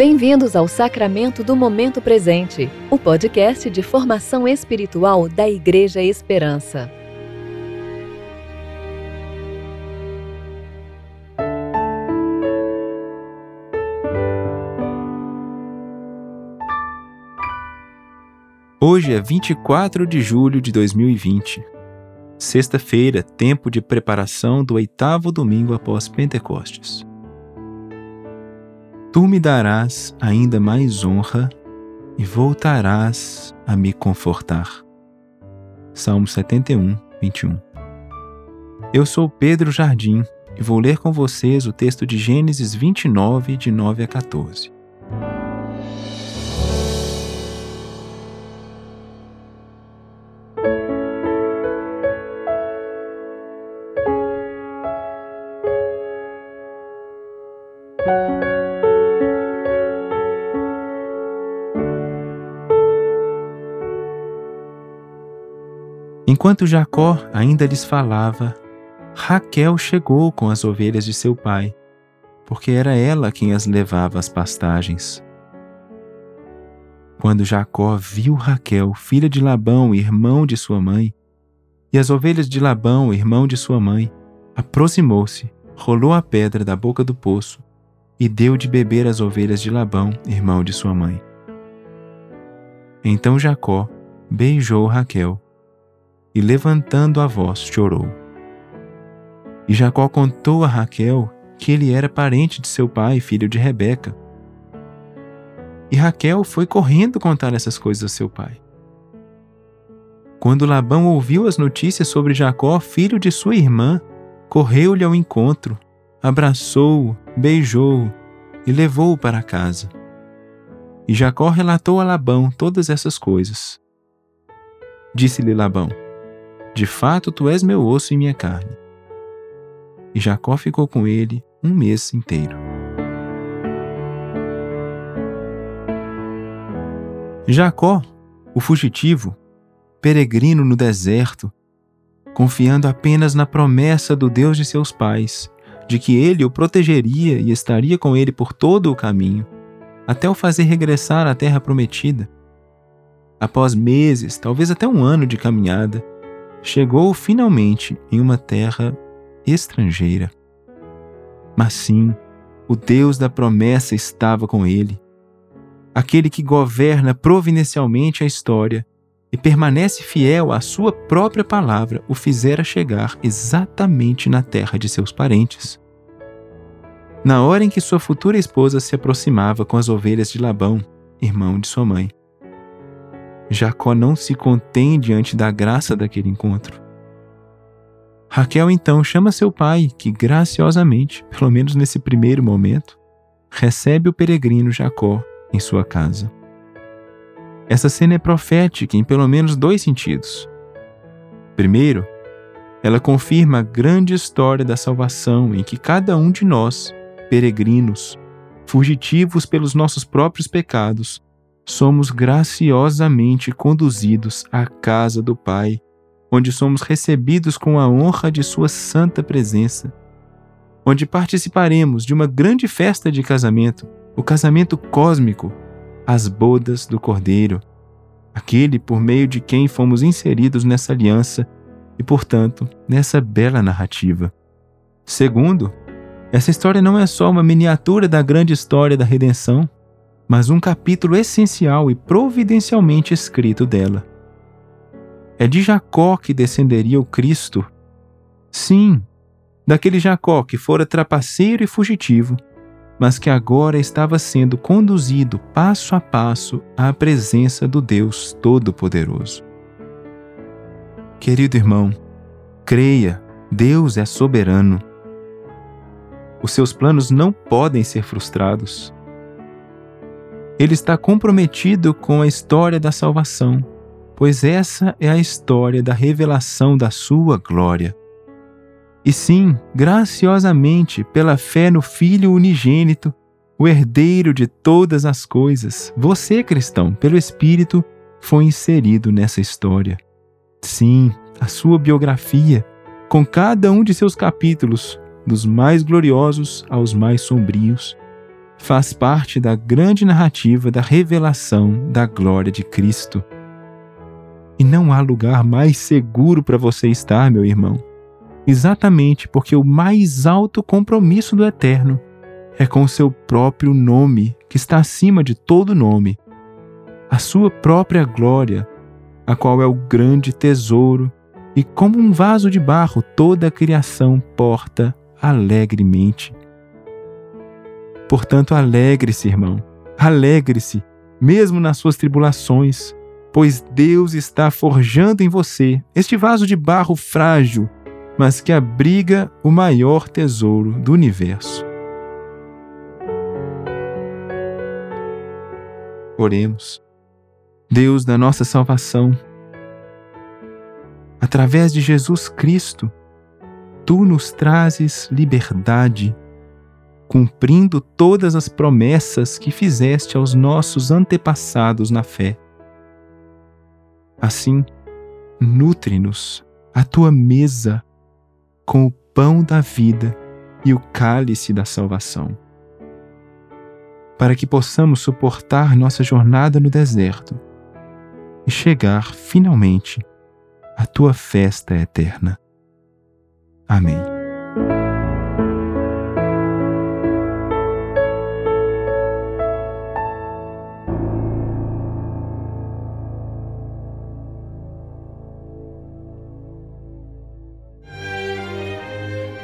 Bem-vindos ao Sacramento do Momento Presente, o podcast de formação espiritual da Igreja Esperança. Hoje é 24 de julho de 2020. Sexta-feira, tempo de preparação do oitavo domingo após Pentecostes. Tu me darás ainda mais honra e voltarás a me confortar. Salmo 71, 21. Eu sou Pedro Jardim e vou ler com vocês o texto de Gênesis 29, de 9 a 14. Enquanto Jacó ainda lhes falava, Raquel chegou com as ovelhas de seu pai, porque era ela quem as levava às pastagens. Quando Jacó viu Raquel, filha de Labão, irmão de sua mãe, e as ovelhas de Labão, irmão de sua mãe, aproximou-se, rolou a pedra da boca do poço e deu de beber às ovelhas de Labão, irmão de sua mãe. Então Jacó beijou Raquel e, levantando a voz, chorou. E Jacó contou a Raquel que ele era parente de seu pai, filho de Rebeca. E Raquel foi correndo contar essas coisas a seu pai. Quando Labão ouviu as notícias sobre Jacó, filho de sua irmã, correu-lhe ao encontro, abraçou-o, beijou-o e levou-o para casa. E Jacó relatou a Labão todas essas coisas. Disse-lhe Labão: de fato, tu és meu osso e minha carne. E Jacó ficou com ele um mês inteiro. Jacó, o fugitivo, peregrino no deserto, confiando apenas na promessa do Deus de seus pais, de que ele o protegeria e estaria com ele por todo o caminho, até o fazer regressar à terra prometida. Após meses, talvez até um ano de caminhada, chegou finalmente em uma terra estrangeira. Mas sim, o Deus da promessa estava com ele. Aquele que governa providencialmente a história e permanece fiel à sua própria palavra o fizera chegar exatamente na terra de seus parentes. Na hora em que sua futura esposa se aproximava com as ovelhas de Labão, irmão de sua mãe. Jacó não se contém diante da graça daquele encontro. Raquel então chama seu pai, que graciosamente, pelo menos nesse primeiro momento, recebe o peregrino Jacó em sua casa. Essa cena é profética em pelo menos dois sentidos. Primeiro, ela confirma a grande história da salvação em que cada um de nós, peregrinos, fugitivos pelos nossos próprios pecados, somos graciosamente conduzidos à casa do Pai, onde somos recebidos com a honra de Sua santa presença, onde participaremos de uma grande festa de casamento, o casamento cósmico, as bodas do Cordeiro, aquele por meio de quem fomos inseridos nessa aliança e, portanto, nessa bela narrativa. Segundo, essa história não é só uma miniatura da grande história da redenção, mas um capítulo essencial e providencialmente escrito dela. É de Jacó que descenderia o Cristo. Sim, daquele Jacó que fora trapaceiro e fugitivo, mas que agora estava sendo conduzido passo a passo à presença do Deus Todo-Poderoso. Querido irmão, creia, Deus é soberano. Os seus planos não podem ser frustrados. Ele está comprometido com a história da salvação, pois essa é a história da revelação da sua glória. E sim, graciosamente, pela fé no Filho unigênito, o herdeiro de todas as coisas, você, cristão, pelo Espírito, foi inserido nessa história. Sim, a sua biografia, com cada um de seus capítulos, dos mais gloriosos aos mais sombrios, faz parte da grande narrativa da revelação da glória de Cristo. E não há lugar mais seguro para você estar, meu irmão, exatamente porque o mais alto compromisso do Eterno é com o seu próprio nome, que está acima de todo nome, a sua própria glória, a qual é o grande tesouro, e como um vaso de barro toda a criação porta alegremente. Portanto, alegre-se, irmão, alegre-se, mesmo nas suas tribulações, pois Deus está forjando em você este vaso de barro frágil, mas que abriga o maior tesouro do universo. Oremos. Deus da nossa salvação, através de Jesus Cristo, tu nos trazes liberdade cumprindo todas as promessas que fizeste aos nossos antepassados na fé. Assim, nutre-nos a tua mesa com o pão da vida e o cálice da salvação, para que possamos suportar nossa jornada no deserto e chegar finalmente à tua festa eterna. Amém.